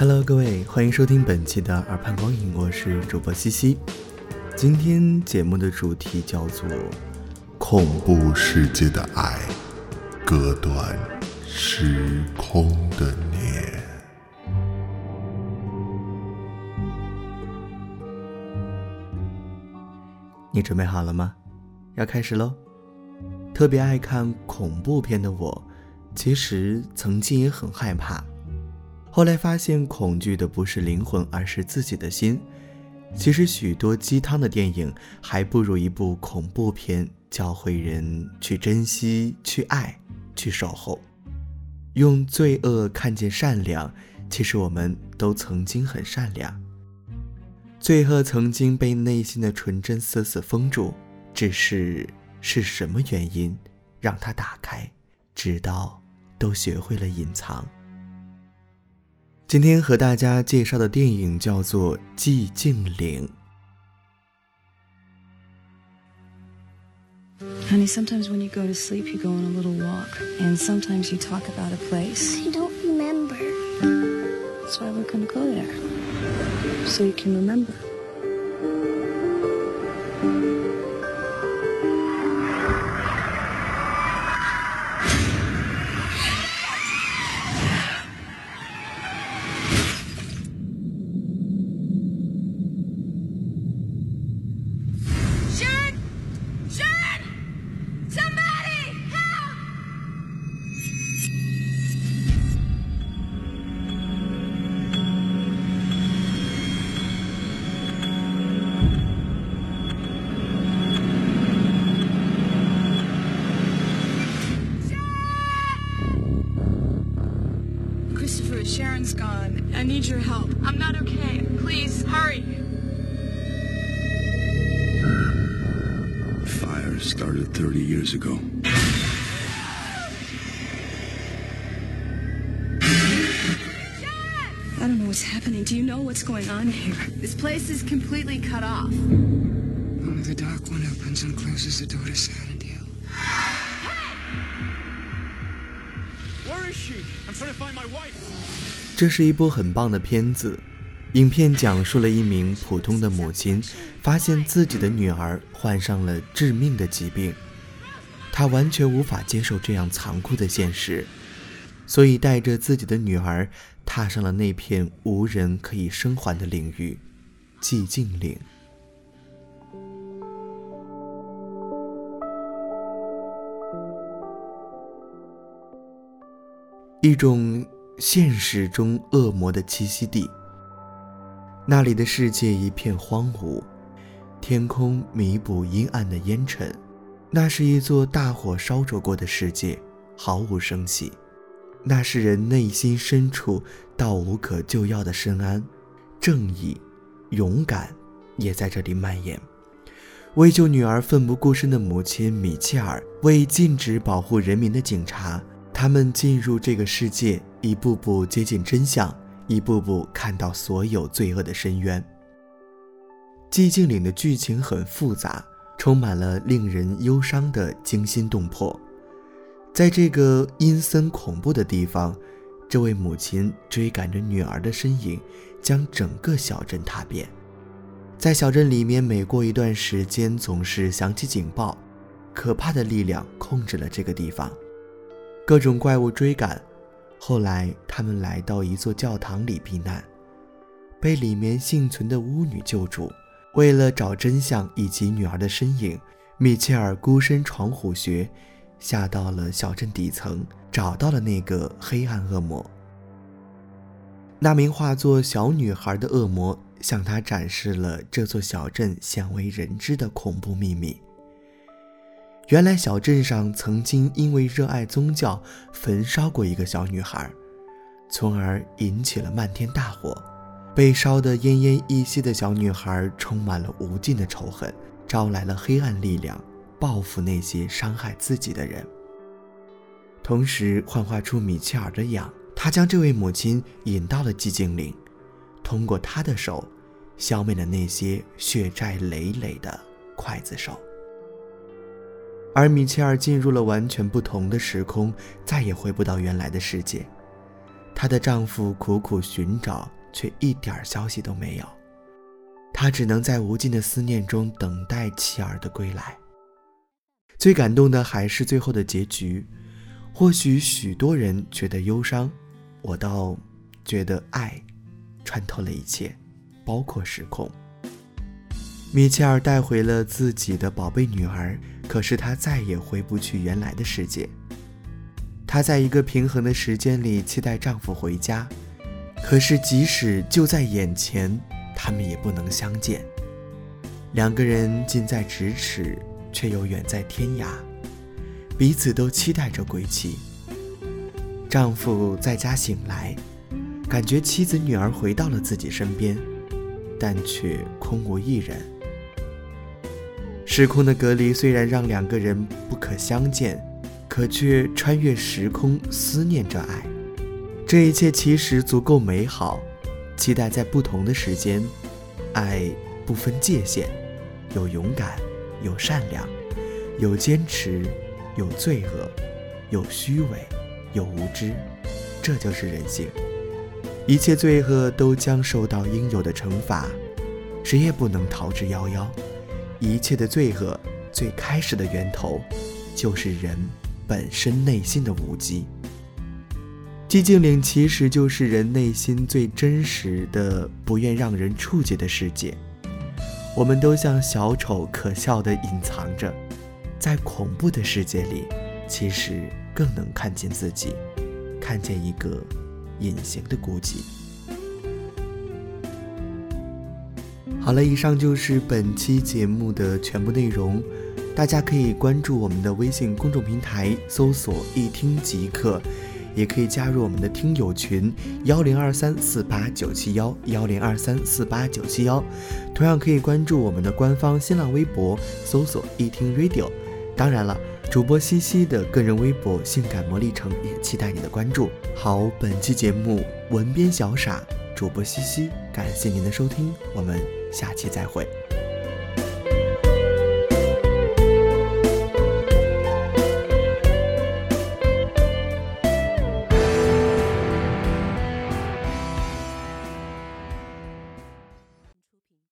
Hello，各位，欢迎收听本期的耳畔光影，我是主播西西。今天节目的主题叫做《恐怖世界的爱，割断时空的念》。你准备好了吗？要开始喽！特别爱看恐怖片的我，其实曾经也很害怕。后来发现，恐惧的不是灵魂，而是自己的心。其实，许多鸡汤的电影还不如一部恐怖片，教会人去珍惜、去爱、去守候，用罪恶看见善良。其实，我们都曾经很善良。罪恶曾经被内心的纯真死死封住，只是是什么原因让它打开？直到都学会了隐藏。今天和大家介绍的电影叫做《寂静岭》。Honey, sometimes when you go to sleep, you go on a little walk, and sometimes you talk about a place. I don't remember. That's why we're gonna go there, so you can remember. Your help. I'm not okay. Please, hurry. Fire started 30 years ago. I don't know what's happening. Do you know what's going on here? This place is completely cut off. Only the dark one opens and closes the door to Silentdale. Where is she? I'm trying to find my wife. 这是一部很棒的片子。影片讲述了一名普通的母亲发现自己的女儿患上了致命的疾病，她完全无法接受这样残酷的现实，所以带着自己的女儿踏上了那片无人可以生还的领域——寂静岭。一种现实中恶魔的栖息地。那里的世界一片荒芜，天空弥补阴暗的烟尘。那是一座大火烧灼过的世界，毫无生气。那是人内心深处到无可救药的深谙，正义、勇敢也在这里蔓延。为救女儿奋不顾身的母亲米切尔，为禁止保护人民的警察，他们进入这个世界，一步步接近真相。一步步看到所有罪恶的深渊。寂静岭的剧情很复杂，充满了令人忧伤的惊心动魄。在这个阴森恐怖的地方，这位母亲追赶着女儿的身影，将整个小镇踏遍。在小镇里面，每过一段时间总是响起警报，可怕的力量控制了这个地方，各种怪物追赶。后来，他们来到一座教堂里避难，被里面幸存的巫女救助。为了找真相以及女儿的身影，米切尔孤身闯虎穴，下到了小镇底层，找到了那个黑暗恶魔。那名化作小女孩的恶魔向他展示了这座小镇鲜为人知的恐怖秘密。原来小镇上曾经因为热爱宗教焚烧过一个小女孩，从而引起了漫天大火。被烧得奄奄一息的小女孩充满了无尽的仇恨，招来了黑暗力量，报复那些伤害自己的人。同时幻化出米切尔的痒，他将这位母亲引到了寂静岭，通过她的手，消灭了那些血债累累的刽子手。而米切尔进入了完全不同的时空，再也回不到原来的世界。她的丈夫苦苦寻找，却一点消息都没有。她只能在无尽的思念中等待妻儿的归来。最感动的还是最后的结局。或许许多人觉得忧伤，我倒觉得爱穿透了一切，包括时空。米切尔带回了自己的宝贝女儿，可是她再也回不去原来的世界。她在一个平衡的时间里期待丈夫回家，可是即使就在眼前，他们也不能相见。两个人近在咫尺，却又远在天涯，彼此都期待着归期。丈夫在家醒来，感觉妻子女儿回到了自己身边，但却空无一人。时空的隔离虽然让两个人不可相见，可却穿越时空思念着爱。这一切其实足够美好，期待在不同的时间，爱不分界限，有勇敢，有善良，有坚持，有罪恶，有虚伪，有无知，这就是人性。一切罪恶都将受到应有的惩罚，谁也不能逃之夭夭。一切的罪恶最开始的源头，就是人本身内心的无机。寂静岭其实就是人内心最真实的、不愿让人触及的世界。我们都像小丑，可笑的隐藏着，在恐怖的世界里，其实更能看见自己，看见一个隐形的孤寂。好了，以上就是本期节目的全部内容。大家可以关注我们的微信公众平台，搜索“一听即可”，也可以加入我们的听友群幺零二三四八九七幺幺零二三四八九七幺。同样可以关注我们的官方新浪微博，搜索“一听 Radio”。当然了，主播西西的个人微博“性感魔力城”也期待你的关注。好，本期节目文编小傻，主播西西，感谢您的收听，我们。下期再会。